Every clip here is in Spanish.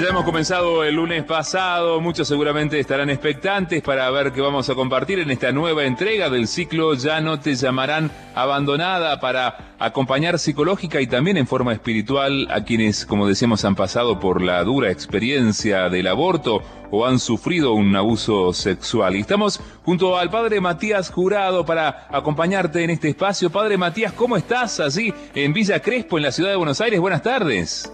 Ya hemos comenzado el lunes pasado, muchos seguramente estarán expectantes para ver qué vamos a compartir en esta nueva entrega del ciclo Ya no te llamarán abandonada para acompañar psicológica y también en forma espiritual a quienes, como decíamos, han pasado por la dura experiencia del aborto o han sufrido un abuso sexual. Y estamos junto al padre Matías Jurado para acompañarte en este espacio. Padre Matías, ¿cómo estás allí en Villa Crespo, en la ciudad de Buenos Aires? Buenas tardes.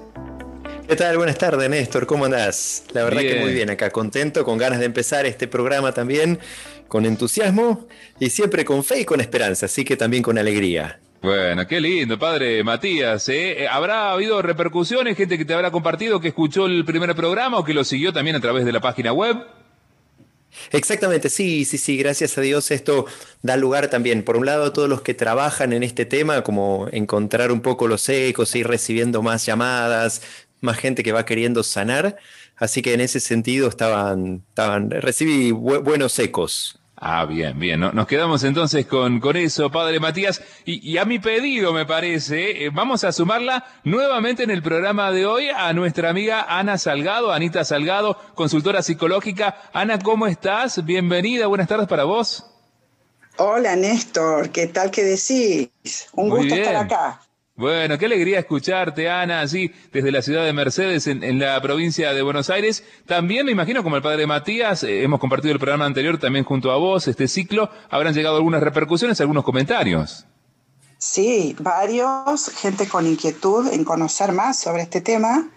¿Qué tal? Buenas tardes, Néstor. ¿Cómo andás? La verdad que muy bien acá, contento, con ganas de empezar este programa también, con entusiasmo y siempre con fe y con esperanza, así que también con alegría. Bueno, qué lindo, padre Matías. ¿eh? ¿Habrá habido repercusiones, gente que te habrá compartido, que escuchó el primer programa o que lo siguió también a través de la página web? Exactamente, sí, sí, sí, gracias a Dios esto da lugar también, por un lado, a todos los que trabajan en este tema, como encontrar un poco los ecos, ir recibiendo más llamadas, más gente que va queriendo sanar. Así que en ese sentido estaban, estaban recibí buenos ecos. Ah, bien, bien. Nos quedamos entonces con, con eso, Padre Matías. Y, a mi pedido, me parece, eh, vamos a sumarla nuevamente en el programa de hoy a nuestra amiga Ana Salgado, Anita Salgado, consultora psicológica. Ana, ¿cómo estás? Bienvenida, buenas tardes para vos. Hola, Néstor, ¿qué tal que decís? Un gusto estar acá. Bueno, qué alegría escucharte, Ana, así desde la ciudad de Mercedes, en, la provincia de Buenos Aires. También me imagino, como el padre Matías, eh, hemos compartido el programa anterior también junto a vos, este ciclo, habrán llegado algunas repercusiones, algunos comentarios. Sí, varios, gente con inquietud en conocer más sobre este tema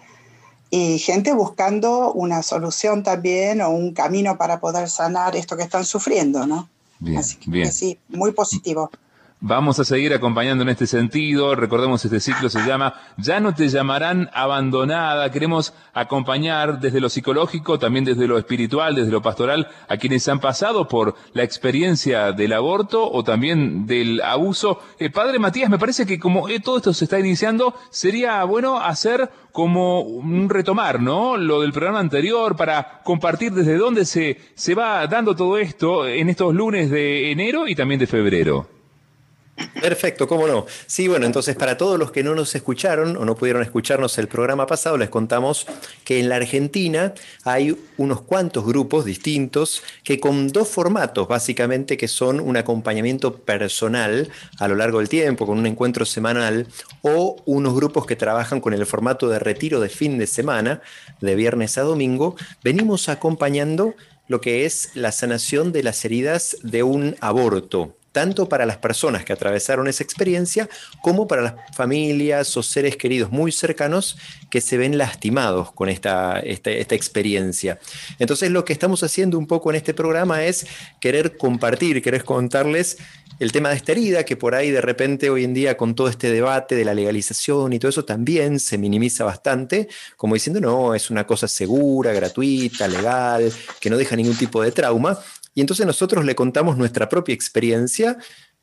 y gente buscando una solución también o un camino para poder sanar esto que están sufriendo, ¿no? Bien, Así que bien. sí, muy positivo. Vamos a seguir acompañando en este sentido. Recordemos, este ciclo se llama Ya no te llamarán abandonada. Queremos acompañar desde lo psicológico, también desde lo espiritual, desde lo pastoral, a quienes han pasado por la experiencia del aborto o también del abuso. Eh, padre Matías, me parece que como eh, todo esto se está iniciando, sería bueno hacer como un retomar, ¿no? Lo del programa anterior para compartir desde dónde se, se va dando todo esto en estos lunes de enero y también de febrero. Perfecto, cómo no. Sí, bueno, entonces para todos los que no nos escucharon o no pudieron escucharnos el programa pasado, les contamos que en la Argentina hay unos cuantos grupos distintos que con dos formatos, básicamente, que son un acompañamiento personal a lo largo del tiempo, con un encuentro semanal, o unos grupos que trabajan con el formato de retiro de fin de semana, de viernes a domingo, venimos acompañando lo que es la sanación de las heridas de un aborto tanto para las personas que atravesaron esa experiencia como para las familias o seres queridos muy cercanos que se ven lastimados con esta, esta, experiencia. Entonces lo que estamos haciendo un poco en este programa es querer compartir, querer contarles el tema de esta herida, que por ahí de repente hoy en día con todo este debate de la legalización y todo eso también se minimiza bastante, como diciendo, no, es una cosa segura, gratuita, legal, que no deja ningún tipo de trauma. Y entonces nosotros le contamos nuestra propia experiencia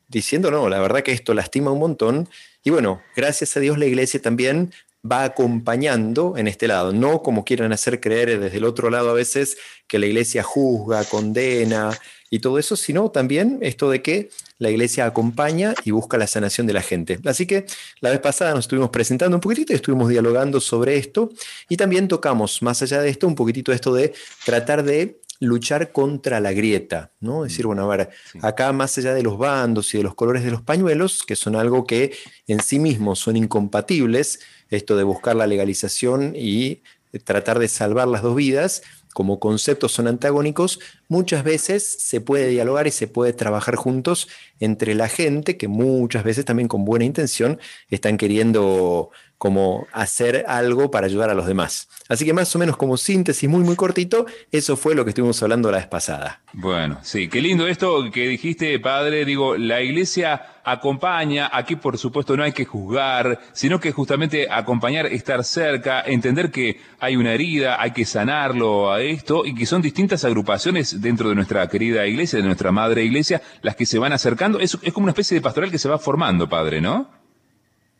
diciendo, no, la verdad que esto lastima un montón. Y bueno, gracias a Dios la iglesia también va acompañando en este lado, no como quieran hacer creer desde el otro lado a veces que la iglesia juzga, condena y todo eso, sino también esto de que la iglesia acompaña y busca la sanación de la gente. Así que la vez pasada nos estuvimos presentando un poquitito y estuvimos dialogando sobre esto y también tocamos, más allá de esto, un poquitito esto de tratar de luchar contra la grieta, ¿no? Es decir, bueno, a ver, acá más allá de los bandos y de los colores de los pañuelos, que son algo que en sí mismos son incompatibles, esto de buscar la legalización y tratar de salvar las dos vidas, como conceptos son antagónicos, muchas veces se puede dialogar y se puede trabajar juntos entre la gente que muchas veces también con buena intención están queriendo como hacer algo para ayudar a los demás. Así que más o menos como síntesis muy muy cortito, eso fue lo que estuvimos hablando la vez pasada. Bueno, sí, qué lindo esto que dijiste, padre. Digo, la iglesia acompaña, aquí por supuesto no hay que juzgar, sino que justamente acompañar, estar cerca, entender que hay una herida, hay que sanarlo a esto y que son distintas agrupaciones dentro de nuestra querida iglesia, de nuestra madre iglesia, las que se van acercando. Es, es como una especie de pastoral que se va formando, padre, ¿no?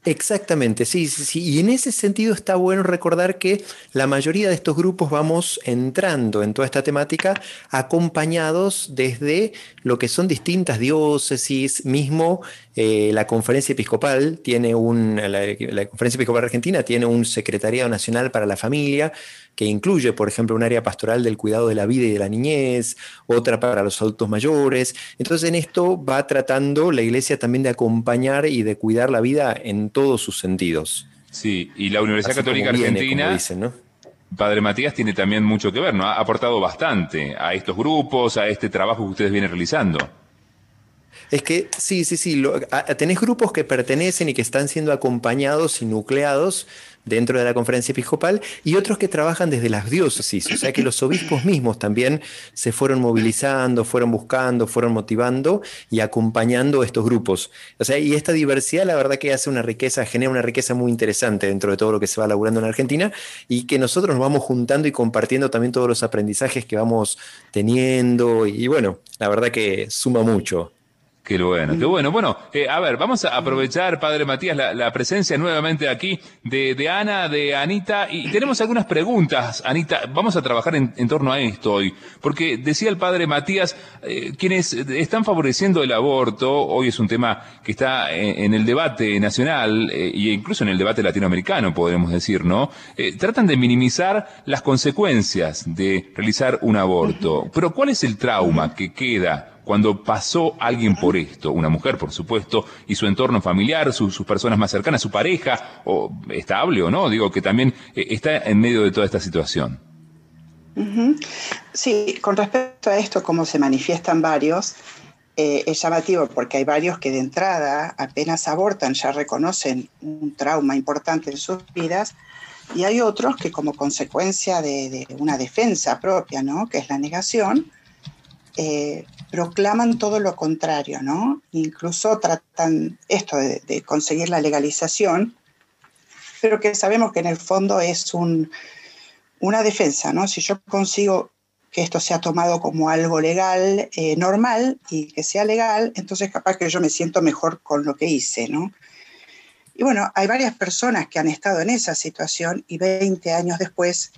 Exactamente, sí, sí, sí. Y en ese sentido está bueno recordar que la mayoría de estos grupos vamos entrando en toda esta temática acompañados desde lo que son distintas diócesis, mismo eh, la conferencia episcopal tiene un, la, conferencia episcopal argentina tiene un secretariado nacional para la familia que incluye, por ejemplo, un área pastoral del cuidado de la vida y de la niñez, otra para los adultos mayores. Entonces en esto va tratando la iglesia también de acompañar y de cuidar la vida en todos sus sentidos. Sí, y la Universidad Católica Argentina... Padre Matías tiene también mucho que ver, ¿no? Ha aportado bastante a estos grupos, a este trabajo que ustedes vienen realizando. Es que sí, sí, sí, tenés grupos que pertenecen y que están siendo acompañados y nucleados dentro de la conferencia episcopal y otros que trabajan desde las diócesis, o sea que los obispos mismos también se fueron movilizando, fueron buscando, fueron motivando y acompañando estos grupos. O sea, y esta diversidad la verdad que hace una riqueza, genera una riqueza muy interesante dentro de todo lo que se va laburando en Argentina y que nosotros nos vamos juntando y compartiendo también todos los aprendizajes que vamos teniendo y bueno, la verdad que suma mucho. Qué bueno, qué bueno. Bueno, eh, a ver, vamos a aprovechar, Padre Matías, la, presencia nuevamente aquí de, Ana, de Anita, y tenemos algunas preguntas, Anita. Vamos a trabajar en, torno a esto hoy, porque decía el Padre Matías, eh, quienes están favoreciendo el aborto, hoy es un tema que está en, el debate nacional e incluso en el debate latinoamericano, podemos decir, ¿no? tratan de minimizar las consecuencias de realizar un aborto. Pero ¿cuál es el trauma que queda? Cuando pasó alguien por esto, una mujer por supuesto, y su entorno familiar, sus personas más cercanas, su pareja, o estable o no, digo que también eh, está en medio de toda esta situación. Sí, con respecto a esto, cómo se manifiestan varios, eh, es llamativo porque hay varios que de entrada apenas abortan, ya reconocen un trauma importante en sus vidas, y hay otros que como consecuencia de, una defensa propia, ¿no? que es la negación, eh, proclaman todo lo contrario, ¿no? Incluso tratan esto de, conseguir la legalización, pero que sabemos que en el fondo es una defensa, ¿no? Si yo consigo que esto sea tomado como algo legal, eh, normal, y que sea legal, entonces capaz que yo me siento mejor con lo que hice, ¿no? Y bueno, hay varias personas que han estado en esa situación y 20 años después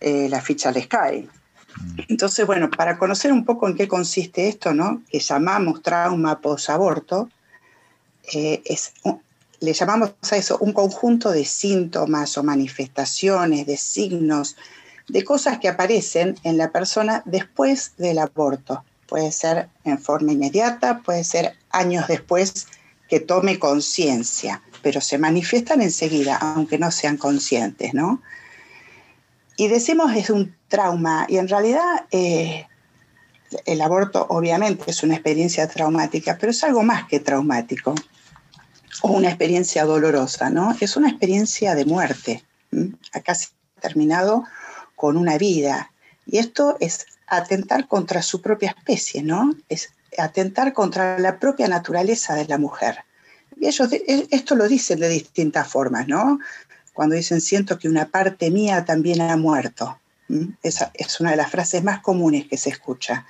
eh, la ficha les cae. Entonces, bueno, para conocer un poco en qué consiste esto, ¿no? que llamamos trauma posaborto, eh, le llamamos a eso un conjunto de síntomas o manifestaciones, de signos, de cosas que aparecen en la persona después del aborto. Puede ser en forma inmediata, puede ser años después que tome conciencia, pero se manifiestan enseguida, aunque no sean conscientes, ¿no? Y decimos es un trauma y en realidad eh, el aborto obviamente es una experiencia traumática, pero es algo más que traumático o una experiencia dolorosa, ¿no? Es una experiencia de muerte. Acá se ha terminado con una vida y esto es atentar contra su propia especie, ¿no? Es atentar contra la propia naturaleza de la mujer. Y ellos esto lo dicen de distintas formas, ¿no? Cuando dicen siento que una parte mía también ha muerto. Esa es una de las frases más comunes que se escucha.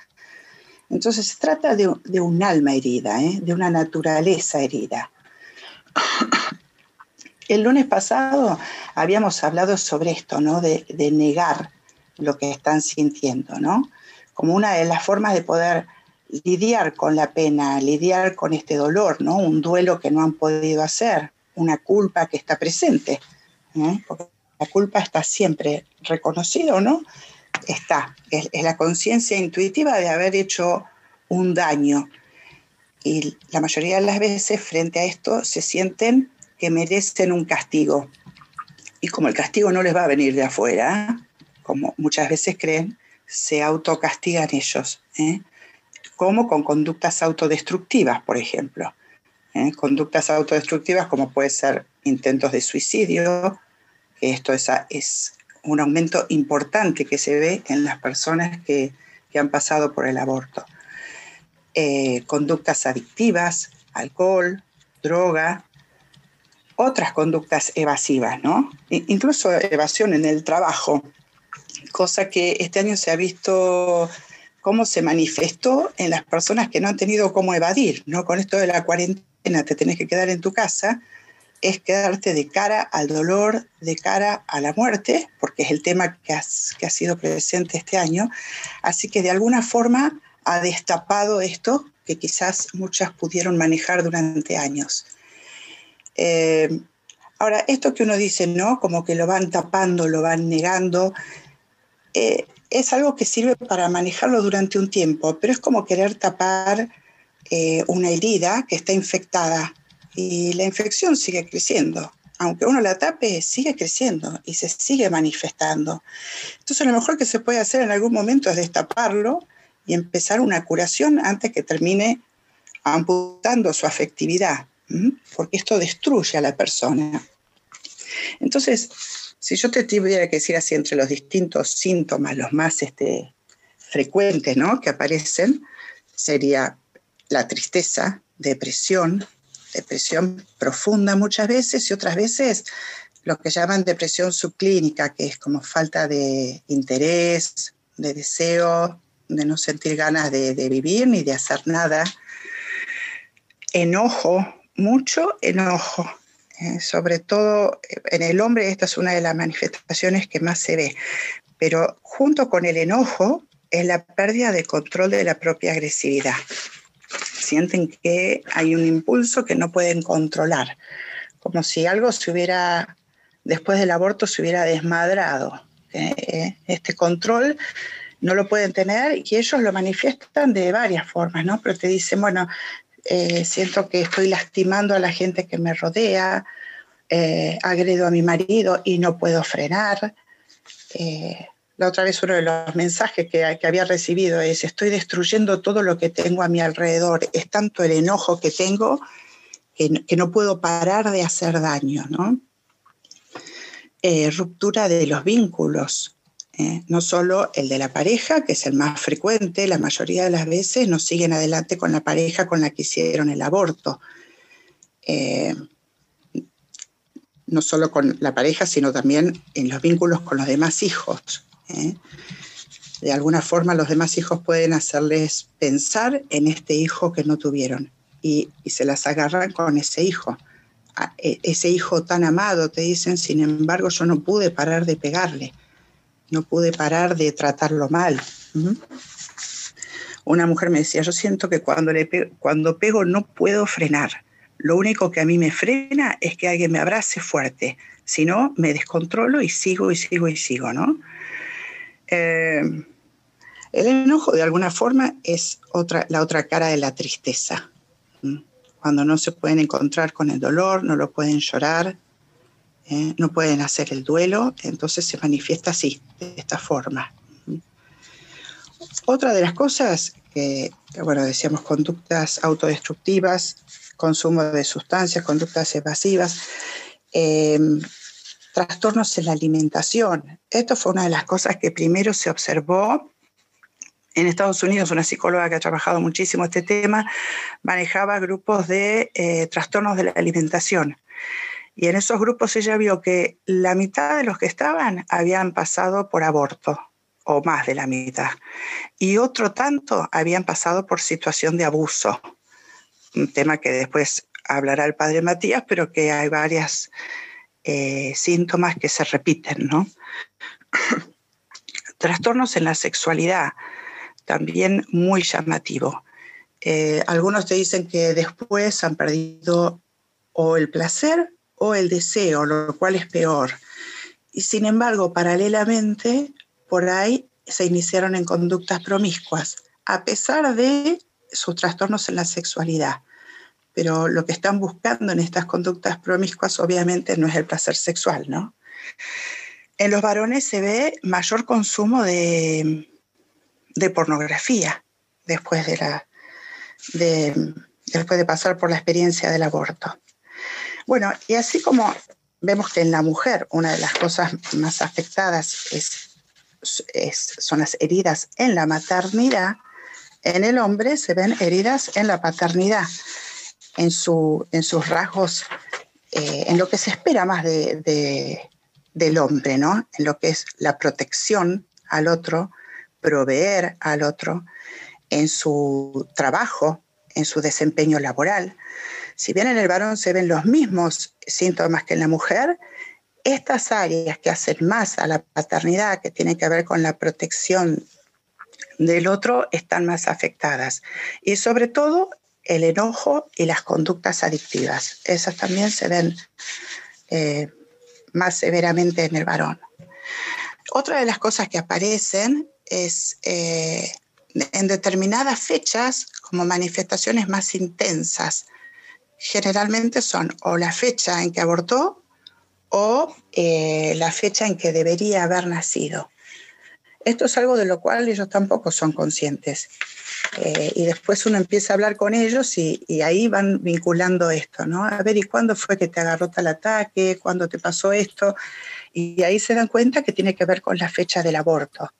Entonces se trata de, un alma herida, ¿eh? de una naturaleza herida. El lunes pasado habíamos hablado sobre esto, ¿no? De, de, negar lo que están sintiendo, ¿no? Como una de las formas de poder lidiar con la pena, lidiar con este dolor, ¿no? Un duelo que no han podido hacer, una culpa que está presente. La culpa está siempre reconocida o no, está. Es, la conciencia intuitiva de haber hecho un daño. Y la mayoría de las veces frente a esto se sienten que merecen un castigo. Y como el castigo no les va a venir de afuera, como muchas veces creen, se autocastigan ellos. ¿eh? Como con conductas autodestructivas, por ejemplo. ¿Eh? Conductas autodestructivas como puede ser intentos de suicidio, que esto es, un aumento importante que se ve en las personas que, han pasado por el aborto. Eh, conductas adictivas, alcohol, droga, otras conductas evasivas, ¿no? Incluso evasión en el trabajo, cosa que este año se ha visto cómo se manifestó en las personas que no han tenido cómo evadir, ¿no? Con esto de la cuarentena te tenés que quedar en tu casa, es quedarte de cara al dolor, de cara a la muerte, porque es el tema que, que ha sido presente este año. Así que de alguna forma ha destapado esto que quizás muchas pudieron manejar durante años. Eh, ahora, esto que uno dice, ¿no? Como que lo van tapando, lo van negando, eh, es algo que sirve para manejarlo durante un tiempo, pero es como querer tapar eh, una herida que está infectada y la infección sigue creciendo. Aunque uno la tape, sigue creciendo y se sigue manifestando. Entonces, lo mejor que se puede hacer en algún momento es destaparlo y empezar una curación antes que termine amputando su afectividad, porque esto destruye a la persona. Entonces, si yo te tuviera que decir así entre los distintos síntomas, los más este, frecuentes ¿no? que aparecen, sería la tristeza, depresión, depresión profunda muchas veces y otras veces lo que llaman depresión subclínica, que es como falta de interés, de deseo, de no sentir ganas de, vivir ni de hacer nada. Enojo, mucho enojo. Eh, sobre todo en el hombre esta es una de las manifestaciones que más se ve. Pero junto con el enojo es la pérdida de control de la propia agresividad sienten que hay un impulso que no pueden controlar, como si algo se hubiera, después del aborto, se hubiera desmadrado. ¿eh? Este control no lo pueden tener y ellos lo manifiestan de varias formas, ¿no? Pero te dicen, bueno, eh, siento que estoy lastimando a la gente que me rodea, eh, agredo a mi marido y no puedo frenar. La otra vez uno de los mensajes que, que, había recibido es, estoy destruyendo todo lo que tengo a mi alrededor. Es tanto el enojo que tengo que, no puedo parar de hacer daño, ¿no? Eh, ruptura de los vínculos, ¿eh? no solo el de la pareja, que es el más frecuente, la mayoría de las veces no siguen adelante con la pareja con la que hicieron el aborto. Eh, no solo con la pareja, sino también en los vínculos con los demás hijos. ¿Eh? De alguna forma los demás hijos pueden hacerles pensar en este hijo que no tuvieron y, se las agarran con ese hijo. E, ese hijo tan amado, te dicen, sin embargo yo no pude parar de pegarle, no pude parar de tratarlo mal. Una mujer me decía, yo siento que cuando, le cuando pego no puedo frenar. Lo único que a mí me frena es que alguien me abrace fuerte. Si no, me descontrolo y sigo y sigo y sigo, ¿no? Eh, el enojo, de alguna forma, es otra, la otra cara de la tristeza. Cuando no se pueden encontrar con el dolor, no lo pueden llorar, ¿eh? no pueden hacer el duelo, entonces se manifiesta así, de esta forma. Otra de las cosas que, bueno, decíamos conductas autodestructivas, consumo de sustancias, conductas evasivas, eh, trastornos en la alimentación. Esto fue una de las cosas que primero se observó en Estados Unidos, una psicóloga que ha trabajado muchísimo este tema, manejaba grupos de eh, trastornos de la alimentación. Y en esos grupos ella vio que la mitad de los que estaban habían pasado por aborto, o más de la mitad. Y otro tanto habían pasado por situación de abuso. Un tema que después hablará el padre Matías, pero que hay varias eh, síntomas que se repiten, ¿no? Trastornos en la sexualidad, también muy llamativo. Eh, algunos te dicen que después han perdido o el placer o el deseo, lo cual es peor. Y sin embargo, paralelamente, por ahí se iniciaron en conductas promiscuas, a pesar de sus trastornos en la sexualidad pero lo que están buscando en estas conductas promiscuas obviamente no es el placer sexual, ¿no? En los varones se ve mayor consumo de, pornografía después de, la, después de pasar por la experiencia del aborto. Bueno, y así como vemos que en la mujer una de las cosas más afectadas son las heridas en la maternidad, en el hombre se ven heridas en la paternidad en, su, en sus rasgos, eh, en lo que se espera más de, del hombre, ¿no? En lo que es la protección al otro, proveer al otro, en su trabajo, en su desempeño laboral. si bien en el varón se ven los mismos síntomas que en la mujer, estas áreas que hacen más a la paternidad, que tienen que ver con la protección del otro, están más afectadas. Y sobre todo el enojo y las conductas adictivas. Esas también se ven eh, más severamente en el varón. Otra de las cosas que aparecen es eh, en determinadas fechas como manifestaciones más intensas. Generalmente son o la fecha en que abortó o eh, la fecha en que debería haber nacido. Esto es algo de lo cual ellos tampoco son conscientes. Eh, y después uno empieza a hablar con ellos y, ahí van vinculando esto, ¿no? A ver, ¿y cuándo fue que te agarró tal ataque? ¿Cuándo te pasó esto? Y ahí se dan cuenta que tiene que ver con la fecha del aborto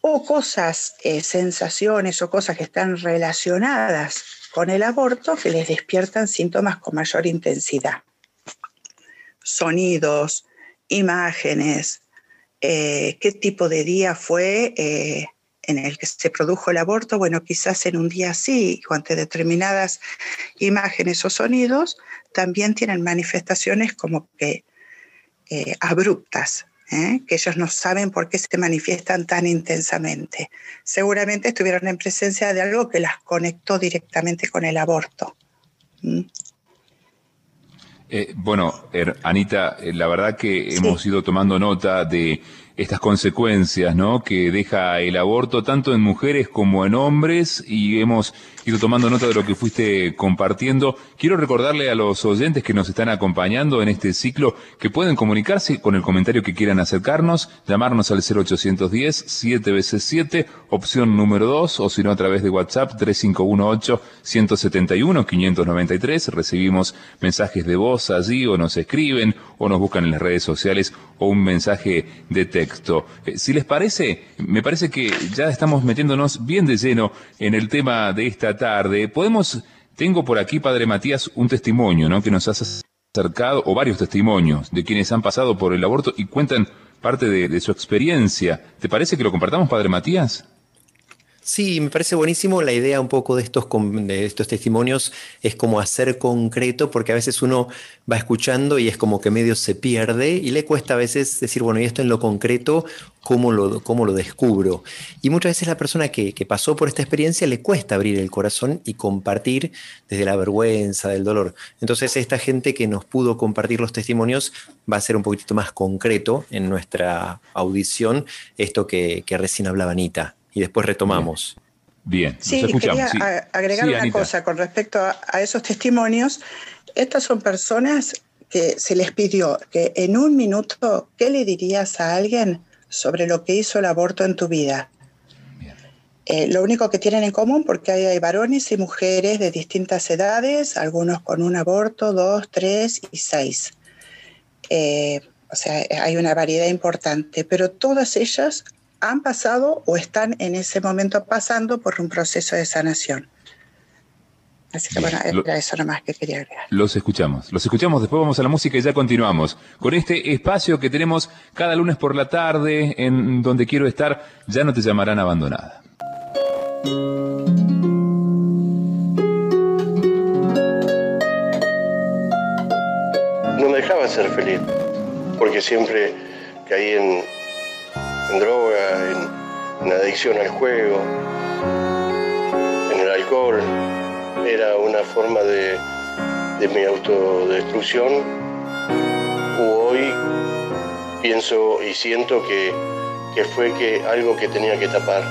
o cosas, eh, sensaciones o cosas que están relacionadas con el aborto que les despiertan síntomas con mayor intensidad. Sonidos, imágenes, eh, qué tipo de día fue eh, en el que se produjo el aborto. Bueno, quizás en un día sí, ante determinadas imágenes o sonidos, también tienen manifestaciones como que abruptas, ¿eh? que ellos no saben por qué se manifiestan tan intensamente. Seguramente estuvieron en presencia de algo que las conectó directamente con el aborto. Eh, bueno, er, Anita, eh, la verdad que hemos ido tomando nota de estas consecuencias, ¿no? Que deja el aborto tanto en mujeres como en hombres y hemos ido tomando nota de lo que fuiste compartiendo. Quiero recordarle a los oyentes que nos están acompañando en este ciclo que pueden comunicarse con el comentario que quieran acercarnos, llamarnos al 0810 7 veces 7, opción número 2, o si no a través de WhatsApp 3518 171 593. Recibimos mensajes de voz allí o nos escriben o nos buscan en las redes sociales o un mensaje de texto. Eh, si les parece, me parece que ya estamos metiéndonos bien de lleno en el tema de esta tarde. Podemos, tengo por aquí, Padre Matías, un testimonio, ¿no? Que nos has acercado, o varios testimonios de quienes han pasado por el aborto y cuentan parte de, de su experiencia. ¿Te parece que lo compartamos, Padre Matías? Sí, me parece buenísimo la idea un poco de estos, de estos testimonios, es como hacer concreto, porque a veces uno va escuchando y es como que medio se pierde y le cuesta a veces decir, bueno, y esto en lo concreto, ¿cómo lo, cómo lo descubro? Y muchas veces la persona que, pasó por esta experiencia le cuesta abrir el corazón y compartir desde la vergüenza, del dolor. Entonces esta gente que nos pudo compartir los testimonios va a ser un poquitito más concreto en nuestra audición, esto que, que recién hablaba Anita y después retomamos. Bien, sí, quería agregar una cosa con respecto a, esos testimonios. Estas son personas que se les pidió que en un minuto, ¿qué le dirías a alguien sobre lo que hizo el aborto en tu vida? Eh, lo único que tienen en común, porque hay, varones y mujeres de distintas edades, algunos con un aborto, dos, tres y seis. Eh, o sea, hay una variedad importante, pero todas ellas han pasado o están en ese momento pasando por un proceso de sanación. Así que bueno, era eso nomás que quería agregar. Los escuchamos, los escuchamos, después vamos a la música y ya continuamos con este espacio que tenemos cada lunes por la tarde en donde quiero estar, ya no te llamarán abandonada. No me dejaba ser feliz, porque siempre caí en, en droga, en, adicción al juego, en el alcohol. Era una forma de, mi autodestrucción. Hoy pienso y siento que, fue que algo que tenía que tapar.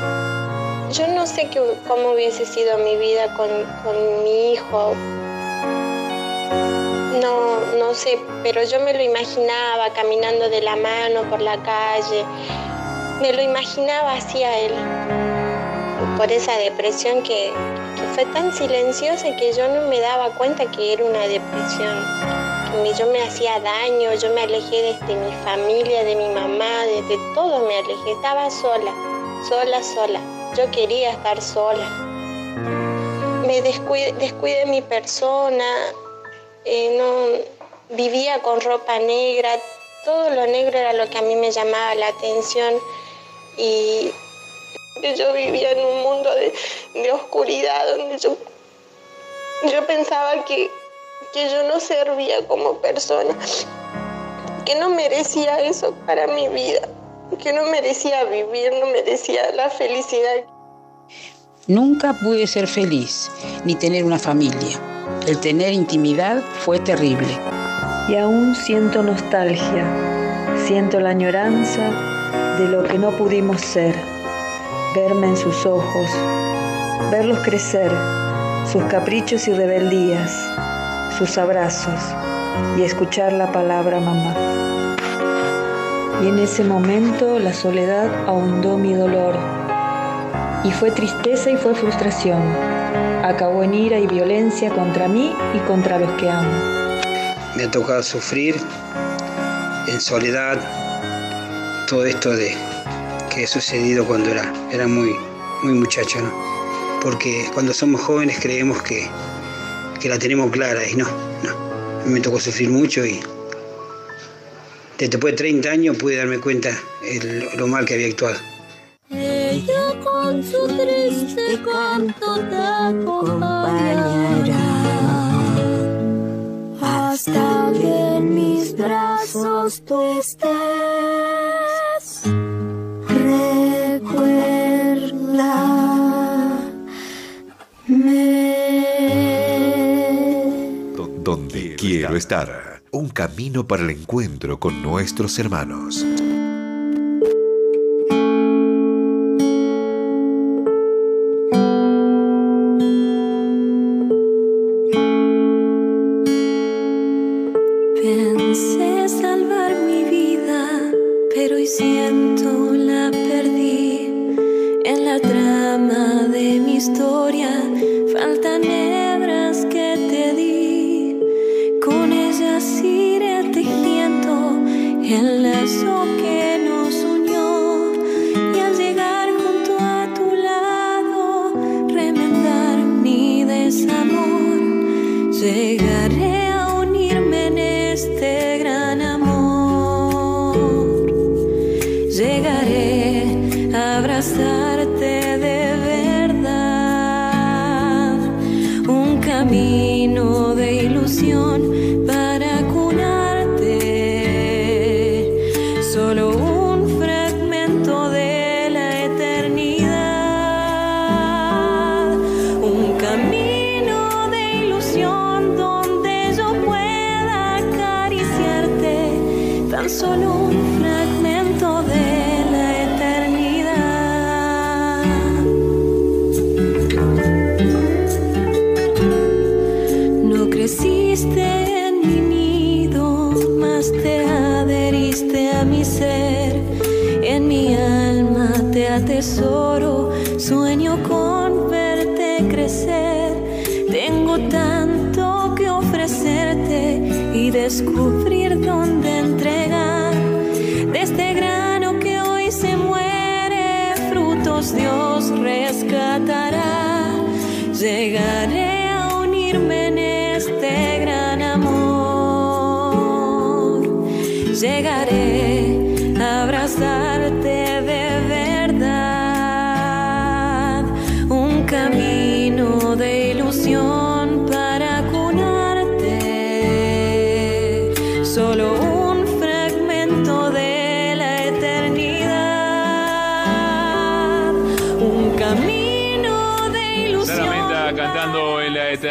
Yo no sé cómo hubiese sido mi vida con, con mi hijo, no, no sé, pero yo me lo imaginaba caminando de la mano por la calle, me lo imaginaba así a él, por esa depresión que, fue tan silenciosa que yo no me daba cuenta que era una depresión, que yo me hacía daño, yo me alejé de mi familia, de mi mamá, de, todo me alejé, estaba sola, sola, sola, yo quería estar sola. Me descuidé, descuidé mi persona, eh, no, vivía con ropa negra, todo lo negro era lo que a mí me llamaba la atención y yo vivía en un mundo de, oscuridad donde yo Yo pensaba que, que yo no servía como persona, que no merecía eso para mi vida, que no merecía vivir, no merecía la felicidad. Nunca pude ser feliz ni tener una familia. El tener intimidad fue terrible. Y aún siento nostalgia, siento la añoranza de lo que no pudimos ser, verme en sus ojos, verlos crecer, sus caprichos y rebeldías, sus abrazos y escuchar la palabra mamá. Y en ese momento la soledad ahondó mi dolor y fue tristeza y fue frustración. Acabó en ira y violencia contra mí y contra los que amo. Me ha tocado sufrir en soledad todo esto de que ha sucedido cuando era, era muy, muy muchacho, ¿no? Porque cuando somos jóvenes creemos que, que la tenemos clara y no, no. Me tocó sufrir mucho y después de 30 años pude darme cuenta lo mal que había actuado. Ella con su triste canto te acompañará hasta que en mis brazos tú estés. Quiero estar. Un camino para el encuentro con nuestros hermanos. isso. Haydi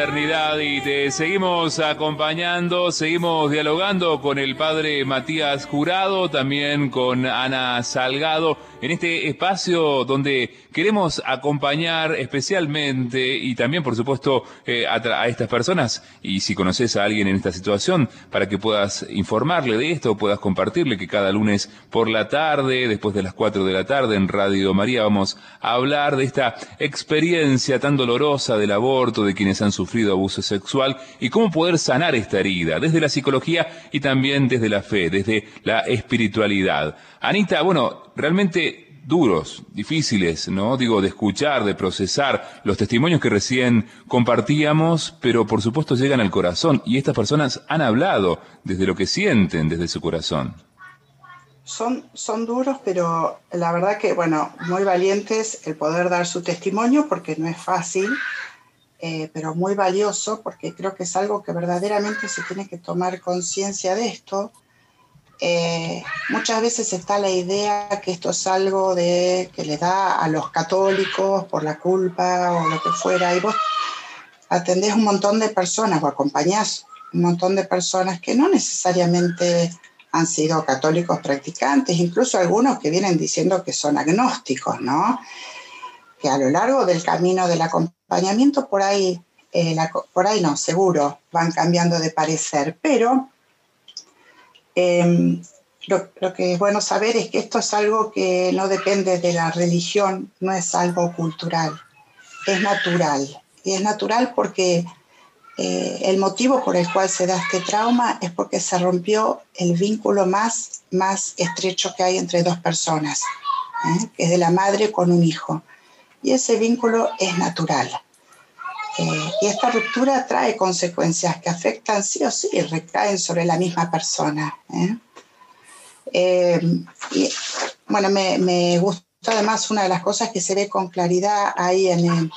seguimos acompañando, seguimos dialogando con el padre Matías Jurado, también con Ana Salgado en este espacio donde queremos acompañar especialmente y también, por supuesto, eh, a, estas personas. Y si conoces a alguien en esta situación, para que puedas informarle de esto, puedas compartirle que cada lunes por la tarde, después de las 4 de la tarde, en Radio María vamos a hablar de esta experiencia tan dolorosa del aborto, de quienes han sufrido abuso sexual y cómo poder sanar esta herida desde la psicología y también desde la fe, desde la espiritualidad. Anita, bueno, realmente duros, difíciles, ¿no? Digo, de escuchar, de procesar los testimonios que recién compartíamos, pero por supuesto llegan al corazón y estas personas han hablado desde lo que sienten, desde su corazón. Son, son duros, pero la verdad que, bueno, muy valientes el poder dar su testimonio porque no es fácil. Eh, pero muy valioso porque creo que es algo que verdaderamente se tiene que tomar conciencia de esto. Eh, muchas veces está la idea que esto es algo de, que le da a los católicos por la culpa o lo que fuera, y vos atendés un montón de personas o acompañás un montón de personas que no necesariamente han sido católicos practicantes, incluso algunos que vienen diciendo que son agnósticos, ¿no? Que a lo largo del camino del acompañamiento por ahí, eh, por ahí no, seguro, van cambiando de parecer, pero em, lo, lo, que es bueno saber es que esto es algo que no depende de la religión, no es algo cultural, es natural. Y es natural porque eh, el motivo por el cual se da este trauma es porque se rompió el vínculo más, más estrecho que hay entre dos personas, ¿eh? que es de la madre con un hijo. Y ese vínculo es natural. Eh, y esta ruptura trae consecuencias que afectan sí o sí, recaen sobre la misma persona. y bueno, me, me gustó además una de las cosas que se ve con claridad ahí en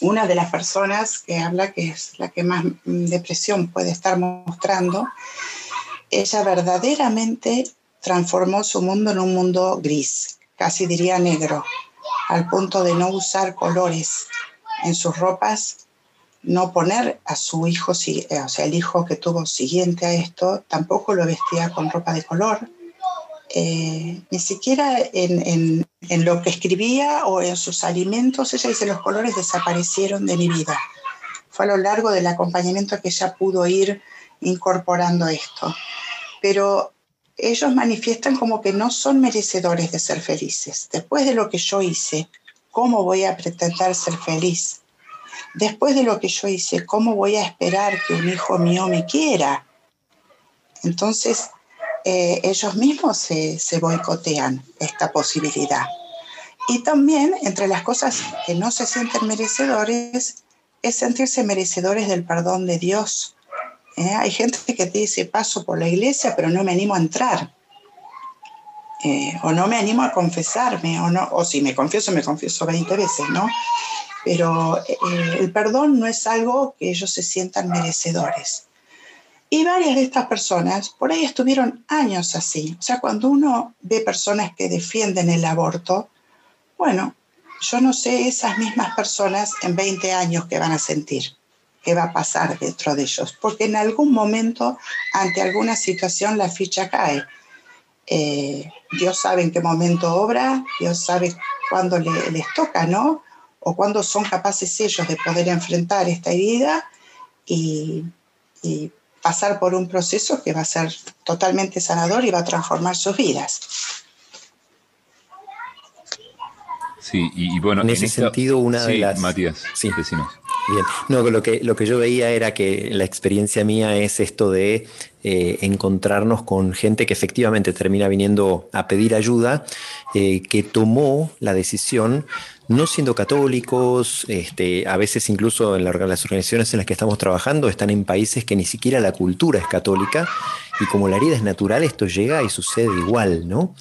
una de las personas que habla, que es la que más depresión puede estar mostrando, ella verdaderamente transformó su mundo en un mundo gris, casi diría negro, al punto de no usar colores en sus ropas, no poner a su hijo, o sea, el hijo que tuvo siguiente a esto, tampoco lo vestía con ropa de color, eh, ni siquiera en, lo que escribía o en sus alimentos, ella dice, los colores desaparecieron de mi vida. Fue a lo largo del acompañamiento que ella pudo ir incorporando esto. Pero ellos manifiestan como que no son merecedores de ser felices. Después de lo que yo hice, ¿cómo voy a pretender ser feliz? Después de lo que yo hice, ¿cómo voy a esperar que un hijo mío me quiera? Entonces, eh, ellos mismos se, se boicotean esta posibilidad. Y también, entre las cosas que no se sienten merecedores, es sentirse merecedores del perdón de Dios. ¿Eh? Hay gente que te dice, paso por la iglesia, pero no me animo a entrar. Eh, o no me animo a confesarme, o, no, o si me confieso, me confieso 20 veces, ¿no? Pero el perdón no es algo que ellos se sientan merecedores. Y varias de estas personas por ahí estuvieron años así. O sea, cuando uno ve personas que defienden el aborto, bueno, yo no sé esas mismas personas en 20 años que van a sentir, qué va a pasar dentro de ellos, porque en algún momento, ante alguna situación, la ficha cae. Eh, Dios sabe en qué momento obra, Dios sabe cuándo les toca, ¿no? O cuándo son capaces ellos de poder enfrentar esta herida y, y pasar por un proceso que va a ser totalmente sanador y va a transformar sus vidas. Sí, y, bueno, en, ese sentido, una de las. Matías, sí, vecinos. Bien. No, lo que, lo que yo veía era que la experiencia mía es esto de eh, encontrarnos con gente que efectivamente termina viniendo a pedir ayuda, eh, que tomó la decisión no siendo católicos, este, a veces incluso en las organizaciones en las que estamos trabajando están en países que ni siquiera la cultura es católica y como la herida es natural, esto llega y sucede igual, ¿no?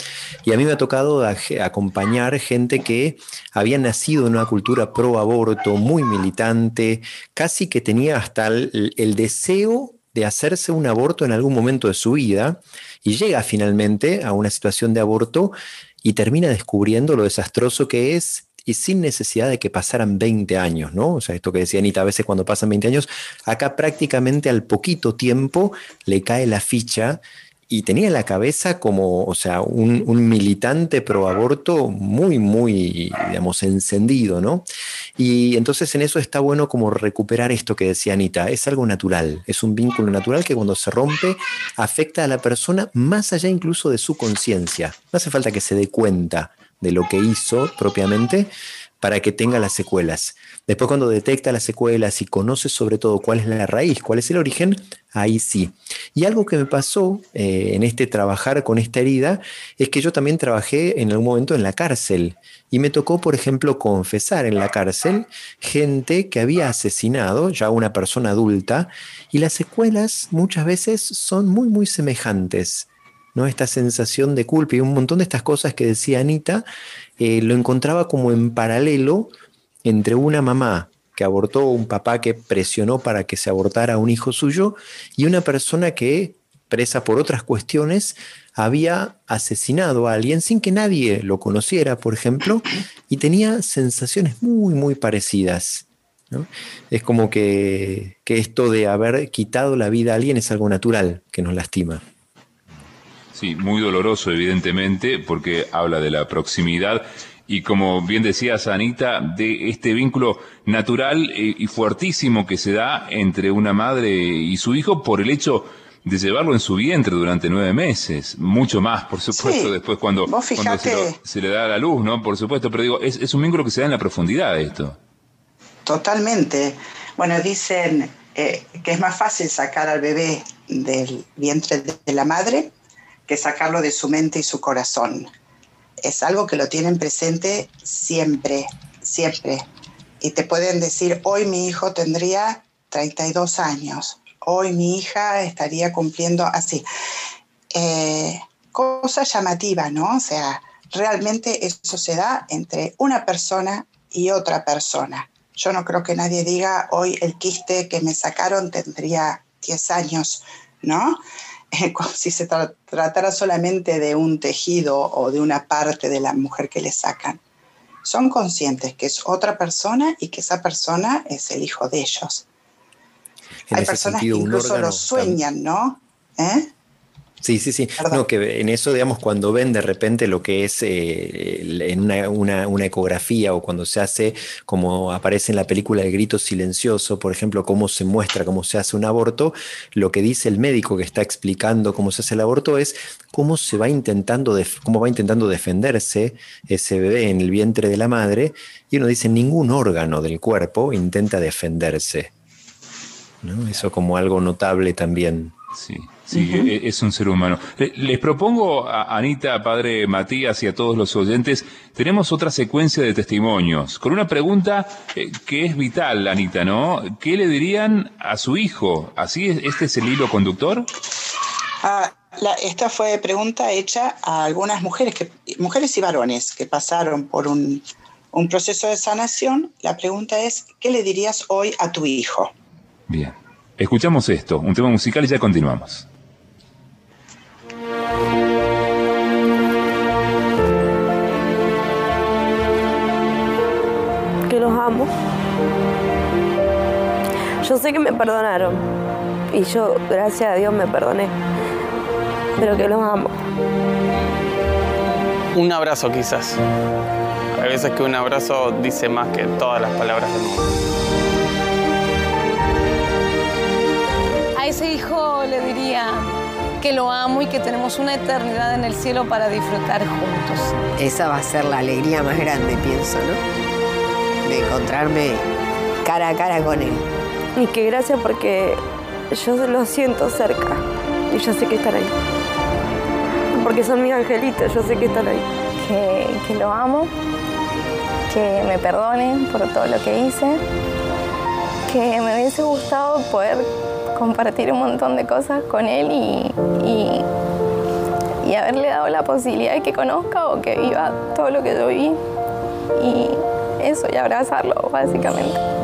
Y a mí me ha tocado acompañar gente que había nacido en una cultura pro aborto, muy militante, casi que tenía hasta el deseo de hacerse un aborto en algún momento de su vida y llega finalmente a una situación de aborto y termina descubriendo lo desastroso que es y sin necesidad de que pasaran 20 años, ¿no? O sea, esto que decía Anita, a veces cuando pasan 20 años, acá prácticamente al poquito tiempo le cae la ficha y tenía la cabeza como, o sea, un, militante pro aborto muy, muy, digamos, encendido, ¿no? Y entonces en eso está bueno como recuperar esto que decía Anita, es algo natural, es un vínculo natural que cuando se rompe afecta a la persona más allá incluso de su conciencia. No hace falta que se dé cuenta de lo que hizo propiamente para que tenga las secuelas. Después cuando detecta las secuelas y conoce sobre todo cuál es la raíz, cuál es el origen, ahí sí. Y algo que me pasó eh, en este trabajar con esta herida es que yo también trabajé en algún momento en la cárcel y me tocó, por ejemplo, confesar en la cárcel gente que había asesinado ya una persona adulta y las secuelas muchas veces son muy, muy semejantes. Esta sensación de culpa y un montón de estas cosas que decía Anita, eh, lo encontraba como en paralelo entre una mamá que abortó, un papá que presionó para que se abortara a un hijo suyo y una persona que, presa por otras cuestiones, había asesinado a alguien sin que nadie lo conociera, por ejemplo, y tenía sensaciones muy, muy parecidas. Es como que, que esto de haber quitado la vida a alguien es algo natural que nos lastima. Sí, muy doloroso, evidentemente, porque habla de la proximidad y como bien decía Sanita, de este vínculo natural eh, y fuertísimo que se da entre una madre y su hijo por el hecho de llevarlo en su vientre durante nueve meses, mucho más, por supuesto, después cuando, se, le da la luz, ¿no? Por supuesto, pero digo, es, un vínculo que se da en la profundidad de esto. Totalmente. Bueno, dicen eh, que es más fácil sacar al bebé del vientre de la madre que sacarlo de su mente y su corazón es algo que lo tienen presente siempre, siempre. Y te pueden decir, hoy mi hijo tendría 32 años, hoy mi hija estaría cumpliendo así. Eh, cosa llamativa, ¿no? O sea, realmente eso se da entre una persona y otra persona. Yo no creo que nadie diga, hoy el quiste que me sacaron tendría 10 años, ¿no? si se tratara solamente de un tejido o de una parte de la mujer que le sacan. Son conscientes que es otra persona y que esa persona es el hijo de ellos. Hay personas que incluso lo sueñan, ¿no? ¿Eh? Sí, sí, sí. No, que en eso, digamos, cuando ven de repente lo que es eh, en una, ecografía o cuando se hace, como aparece en la película El grito silencioso, por ejemplo, cómo se muestra cómo se hace un aborto, lo que dice el médico que está explicando cómo se hace el aborto es cómo se va intentando, cómo va intentando defenderse ese bebé en el vientre de la madre, y uno dice, ningún órgano del cuerpo intenta defenderse. ¿no? Eso como algo notable también. Sí. Sí, e-, es un ser humano. Les propongo a Anita, padre Matías y a todos los oyentes, tenemos otra secuencia de testimonios con una pregunta eh, que es vital, Anita, ¿no? ¿Qué le dirían a su hijo? ¿Así es, este es el hilo conductor? Ah, esta fue pregunta hecha a algunas mujeres, que, mujeres y varones que pasaron por un, un proceso de sanación. La pregunta es, ¿qué le dirías hoy a tu hijo? Bien. Escuchamos esto, un tema musical y ya continuamos. Yo sé que me perdonaron y yo, gracias a Dios, me perdoné, pero que los amo. Un abrazo quizás. Hay veces que un abrazo dice más que todas las palabras del mundo. A ese hijo le diría que lo amo y que tenemos una eternidad en el cielo para disfrutar juntos. Esa va a ser la alegría más grande, pienso, ¿no? De encontrarme cara a cara con él. Y que gracias porque yo lo siento cerca y yo sé que están ahí. Porque son mis angelitos, yo sé que están ahí. Que, lo amo, que me perdonen por todo lo que hice, que me hubiese gustado poder compartir un montón de cosas con él y, y, y haberle dado la posibilidad de que conozca o que viva todo lo que yo vi. Y eso, y abrazarlo, básicamente.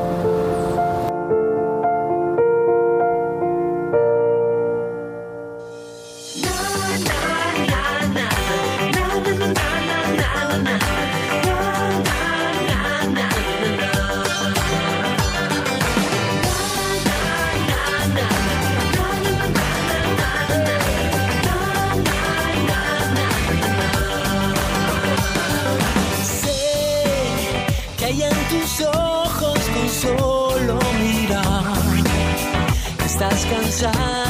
La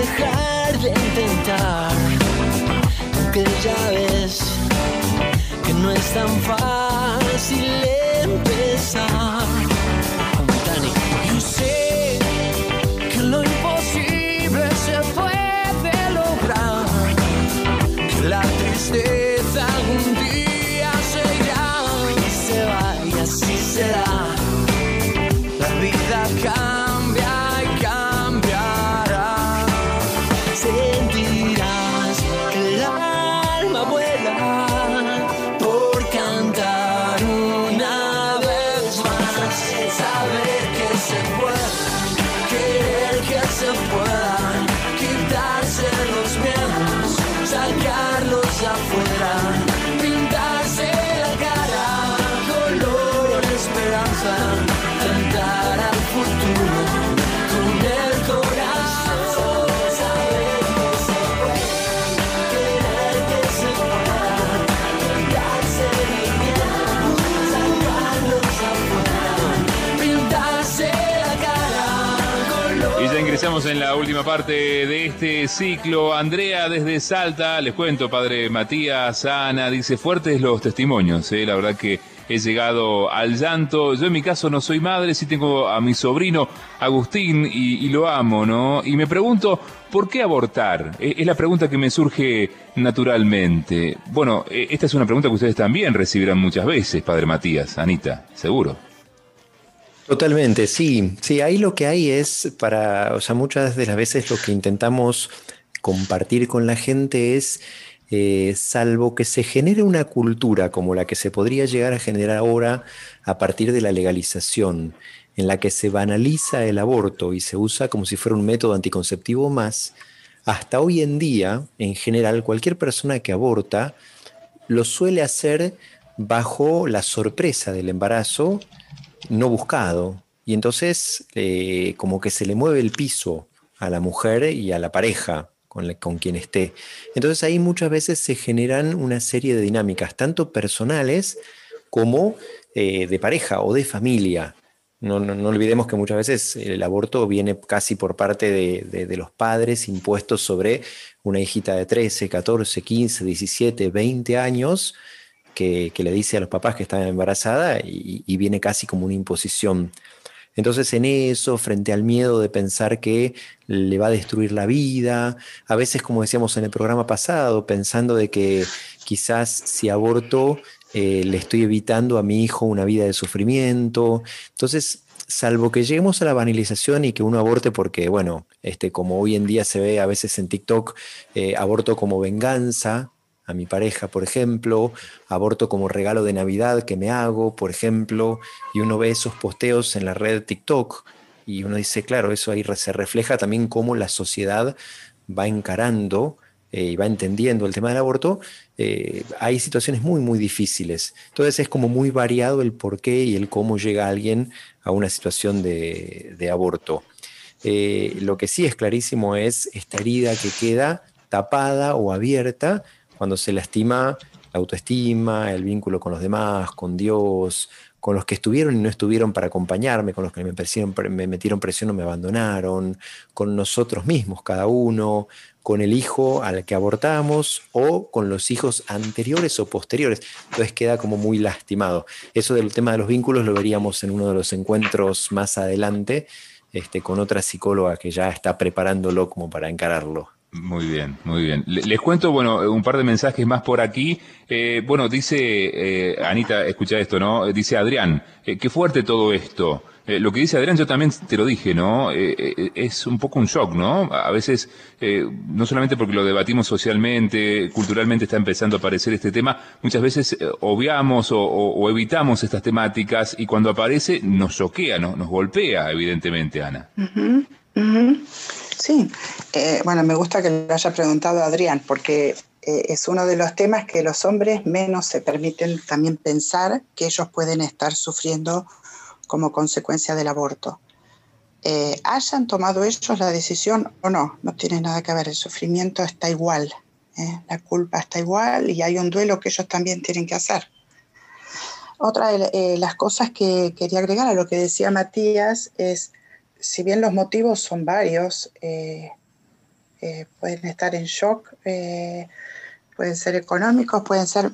dejar de intentar, aunque ya ves que no es tan fácil empezar. Última parte de este ciclo. Andrea desde Salta, les cuento, padre Matías, Ana, dice fuertes los testimonios. eh, La verdad que he llegado al llanto. Yo en mi caso no soy madre, sí tengo a mi sobrino Agustín y, y lo amo, ¿no? Y me pregunto, ¿por qué abortar? Eh, Es la pregunta que me surge naturalmente. Bueno, eh, esta es una pregunta que ustedes también recibirán muchas veces, padre Matías, Anita, seguro. Totalmente, sí. Sí, ahí lo que hay es para, o sea, muchas de las veces lo que intentamos compartir con la gente es, eh, salvo que se genere una cultura como la que se podría llegar a generar ahora a partir de la legalización, en la que se banaliza el aborto y se usa como si fuera un método anticonceptivo más, hasta hoy en día, en general, cualquier persona que aborta lo suele hacer bajo la sorpresa del embarazo no buscado. Y entonces eh, como que se le mueve el piso a la mujer y a la pareja con, con quien esté. Entonces ahí muchas veces se generan una serie de dinámicas, tanto personales como eh, de pareja o de familia. No, no- no olvidemos que muchas veces el aborto viene casi por parte de, de- de los padres impuestos sobre una hijita de 13, 14, 15, 17, 20 años que, le dice a los papás que está embarazada y, y viene casi como una imposición. Entonces en eso, frente al miedo de pensar que le va a destruir la vida, a veces como decíamos en el programa pasado, pensando de que quizás si aborto eh, le estoy evitando a mi hijo una vida de sufrimiento. Entonces, salvo que lleguemos a la banalización y que uno aborte porque, bueno, este, como hoy en día se ve a veces en TikTok, eh, aborto como venganza, a mi pareja, por ejemplo, aborto como regalo de Navidad que me hago, por ejemplo, y uno ve esos posteos en la red TikTok y uno dice, claro, eso ahí se refleja también cómo la sociedad va encarando eh, y va entendiendo el tema del aborto, eh, hay situaciones muy, muy difíciles. Entonces es como muy variado el por qué y el cómo llega alguien a una situación de, de aborto. Eh, lo que sí es clarísimo es esta herida que queda tapada o abierta cuando se lastima la autoestima, el vínculo con los demás, con Dios, con los que estuvieron y no estuvieron para acompañarme, con los que me, me metieron presión o me abandonaron, con nosotros mismos, cada uno, con el hijo al que abortamos o con los hijos anteriores o posteriores. Entonces queda como muy lastimado. Eso del tema de los vínculos lo veríamos en uno de los encuentros más adelante este, con otra psicóloga que ya está preparándolo como para encararlo. Muy bien, muy bien. Le- Les cuento, bueno, un par de mensajes más por aquí. Eh, bueno, dice, eh, Anita, escucha esto, ¿no? Dice Adrián, eh, qué fuerte todo esto. Eh, lo que dice Adrián, yo también te lo dije, ¿no? Es un poco un shock, ¿no? A veces, no solamente porque lo debatimos socialmente, culturalmente está empezando a aparecer este tema, muchas veces obviamos o, o- o evitamos estas temáticas y cuando aparece nos choquea, ¿no? nos golpea, evidentemente, Ana. Sí, eh, bueno, me gusta que lo haya preguntado Adrián, porque eh, es uno de los temas que los hombres menos se permiten también pensar que ellos pueden estar sufriendo como consecuencia del aborto. Eh, hayan tomado ellos la decisión o no, no tiene nada que ver, el sufrimiento está igual, ¿eh? la culpa está igual y hay un duelo que ellos también tienen que hacer. Otra de eh, las cosas que quería agregar a lo que decía Matías es, si bien los motivos son varios, eh, eh, pueden estar en shock, eh, pueden ser económicos, pueden ser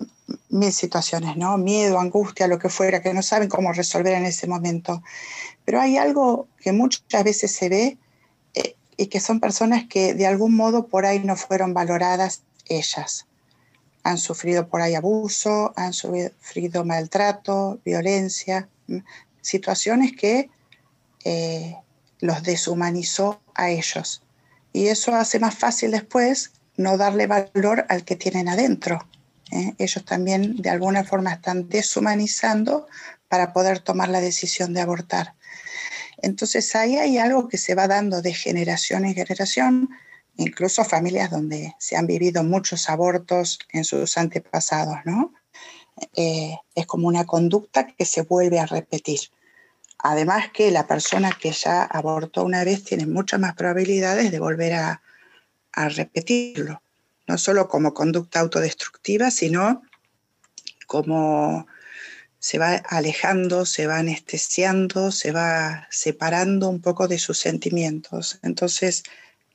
mil situaciones, ¿no? Miedo, angustia, lo que fuera, que no saben cómo resolver en ese momento. Pero hay algo que muchas veces se ve y que son personas que de algún modo por ahí no fueron valoradas ellas. Han sufrido por ahí abuso, han sufrido maltrato, violencia, situaciones que los deshumanizó a ellos. Y eso hace más fácil después no darle valor al que tienen adentro. ¿eh? Ellos también de alguna forma están deshumanizando para poder tomar la decisión de abortar. Entonces ahí hay algo que se va dando de generación en generación, incluso familias donde se han vivido muchos abortos en sus antepasados, ¿no? Eh, es como una conducta que se vuelve a repetir. Además que la persona que ya abortó una vez tiene muchas más probabilidades de volver a, repetirlo, no solo como conducta autodestructiva, sino como se va alejando, se va anestesiando, se va separando un poco de sus sentimientos. Entonces,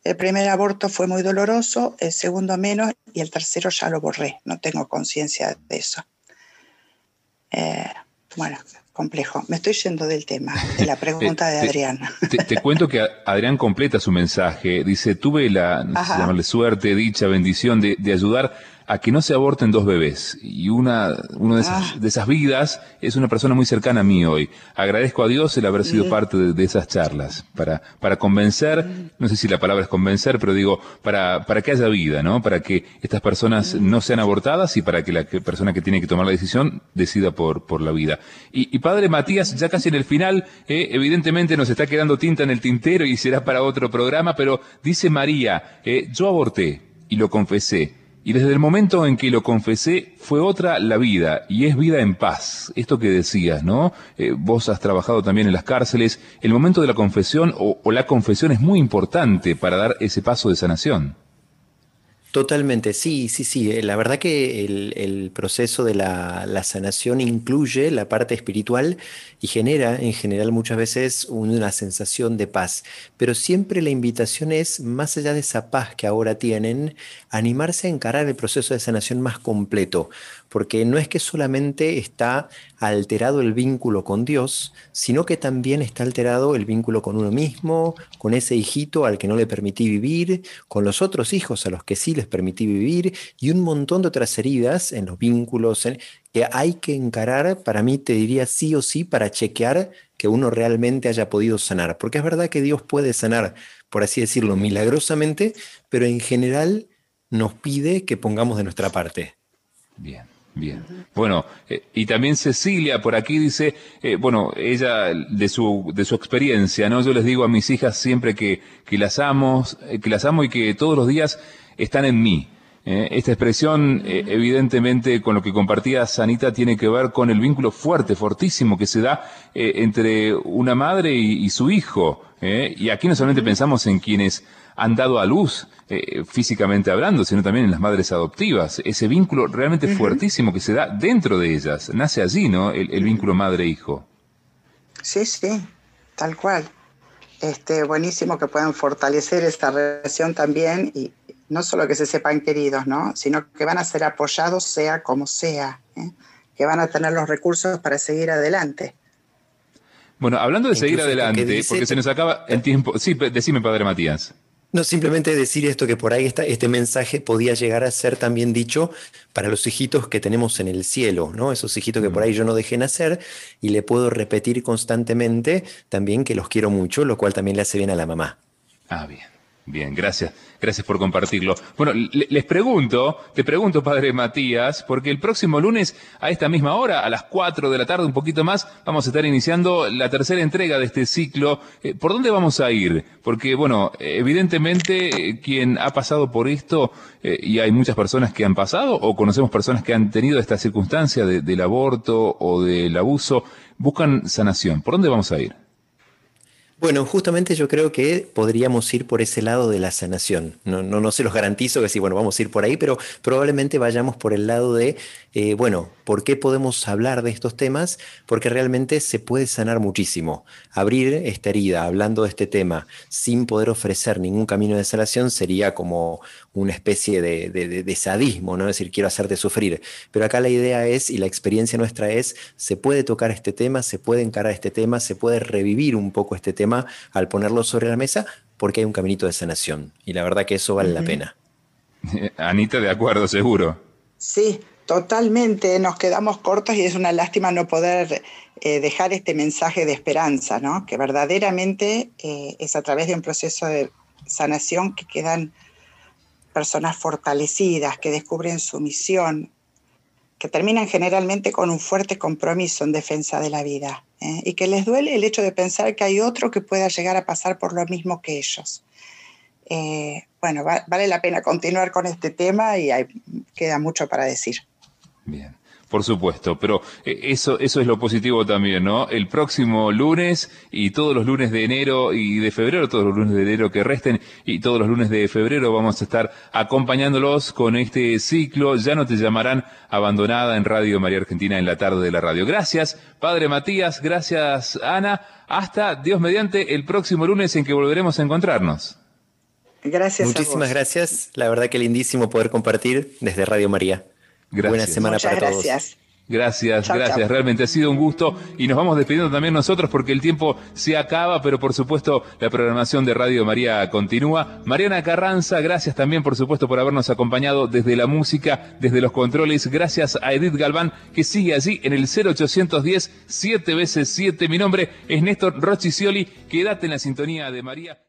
el primer aborto fue muy doloroso, el segundo menos y el tercero ya lo borré, no tengo conciencia de eso. Eh, bueno, complejo. Me estoy yendo del tema, de la pregunta de Adrián. Te, cuento que Adrián completa su mensaje. Dice, tuve la, llamarle suerte, dicha, bendición de, de ayudar a que no se aborten dos bebés. Y una, una de, esas, ah. de esas vidas es una persona muy cercana a mí hoy. Agradezco a Dios el haber sido parte de, esas charlas, para, para convencer, no sé si la palabra es convencer, pero digo, para, para que haya vida, ¿no? Para que estas personas no sean abortadas y para que la persona que tiene que tomar la decisión decida por, por la vida. Y, padre Matías, ya casi en el final, eh, evidentemente nos está quedando tinta en el tintero y será para otro programa, pero dice María, eh, yo aborté y lo confesé y desde el momento en que lo confesé, fue otra la vida, y es vida en paz. Esto que decías, ¿no? Eh, vos has trabajado también en las cárceles. El momento de la confesión o, o la confesión es muy importante para dar ese paso de sanación. Totalmente, sí, sí, sí. Eh, la verdad que el, proceso de la, la, sanación incluye la parte espiritual y genera en general muchas veces una sensación de paz. Pero siempre la invitación es, más allá de esa paz que ahora tienen, animarse a encarar el proceso de sanación más completo porque no es que solamente está alterado el vínculo con Dios, sino que también está alterado el vínculo con uno mismo, con ese hijito al que no le permití vivir, con los otros hijos a los que sí les permití vivir, y un montón de otras heridas en los vínculos que hay que encarar, para mí te diría sí o sí, para chequear que uno realmente haya podido sanar. Porque es verdad que Dios puede sanar, por así decirlo, milagrosamente, pero en general nos pide que pongamos de nuestra parte. Bien. Bien. Bueno, eh, y también Cecilia por aquí dice, eh, bueno, ella de su, de su experiencia, ¿no? Yo les digo a mis hijas siempre que, que las amo, eh, que las amo y que todos los días están en mí. esta expresión, evidentemente, con lo que compartía Sanita, tiene que ver con el vínculo fuerte, fortísimo que se da entre una madre y, y su hijo. y aquí no solamente pensamos en quienes han dado a luz eh, físicamente hablando, sino también en las madres adoptivas. Ese vínculo realmente fuertísimo que se da dentro de ellas. Nace allí, ¿no? El, vínculo madre-hijo. Sí, sí, tal cual. Este, buenísimo que puedan fortalecer esta relación también y no solo que se sepan queridos, ¿no? Sino que van a ser apoyados sea como sea, ¿eh? que van a tener los recursos para seguir adelante. Bueno, hablando de seguir adelante, porque se nos acaba el tiempo. Sí, decime, Padre Matías. No, simplemente decir esto que por ahí está, este mensaje podía llegar a ser también dicho para los hijitos que tenemos en el cielo, ¿no? Esos hijitos que por ahí yo no dejé nacer y le puedo repetir constantemente también que los quiero mucho, lo cual también le hace bien a la mamá. Ah, bien. Bien, gracias. Gracias por compartirlo. Bueno, les pregunto, te pregunto, padre Matías, porque el próximo lunes, a esta misma hora, a las 4 de la tarde, un poquito más, vamos a estar iniciando la tercera entrega de este ciclo. Eh, ¿Por dónde vamos a ir? Porque, bueno, evidentemente, eh, quien ha pasado por esto, eh, y hay muchas personas que han pasado, o conocemos personas que han tenido esta circunstancia del aborto o del abuso, buscan sanación. ¿Por dónde vamos a ir? Bueno, justamente yo creo que podríamos ir por ese lado de la sanación. No, no, no se los garantizo que sí, bueno, vamos a ir por ahí, pero probablemente vayamos por el lado de, eh, bueno, ¿por qué podemos hablar de estos temas? Porque realmente se puede sanar muchísimo. Abrir esta herida hablando de este tema sin poder ofrecer ningún camino de sanación sería como una especie de, de, de sadismo, ¿no? Es decir, quiero hacerte sufrir. Pero acá la idea es, y la experiencia nuestra es, se puede tocar este tema, se puede encarar este tema, se puede revivir un poco este tema al ponerlo sobre la mesa porque hay un caminito de sanación. Y la verdad que eso vale la pena. Anita, de acuerdo, seguro. Sí, totalmente. Nos quedamos cortos y es una lástima no poder eh, dejar este mensaje de esperanza, ¿no? Que verdaderamente eh, es a través de un proceso de sanación que quedan personas fortalecidas, que descubren su misión, que terminan generalmente con un fuerte compromiso en defensa de la vida ¿eh? y que les duele el hecho de pensar que hay otro que pueda llegar a pasar por lo mismo que ellos. Bueno, va, vale la pena continuar con este tema y hay, queda mucho para decir. Bien. Por supuesto, pero eh, eso, eso es lo positivo también, ¿no? El próximo lunes y todos los lunes de enero y de febrero, todos los lunes de enero que resten y todos los lunes de febrero vamos a estar acompañándolos con este ciclo. Ya no te llamarán abandonada en Radio María Argentina en la tarde de la radio. Gracias, Padre Matías, gracias, Ana. Hasta Dios mediante el próximo lunes en que volveremos a encontrarnos. Gracias. Muchísimas gracias. La verdad que lindísimo poder compartir desde Radio María. Gracias. Buena semana Muchas para todos. gracias. Gracias, Chau, gracias. chau. Realmente ha sido un gusto y nos vamos despidiendo también nosotros porque el tiempo se acaba, pero por supuesto la programación de Radio María continúa. Mariana Carranza, gracias también por supuesto por habernos acompañado desde la música, desde los controles. Gracias a Edith Galván que sigue allí en el 0810 7 veces 7. Mi nombre es Néstor Rochicioli. Quédate en la sintonía de María.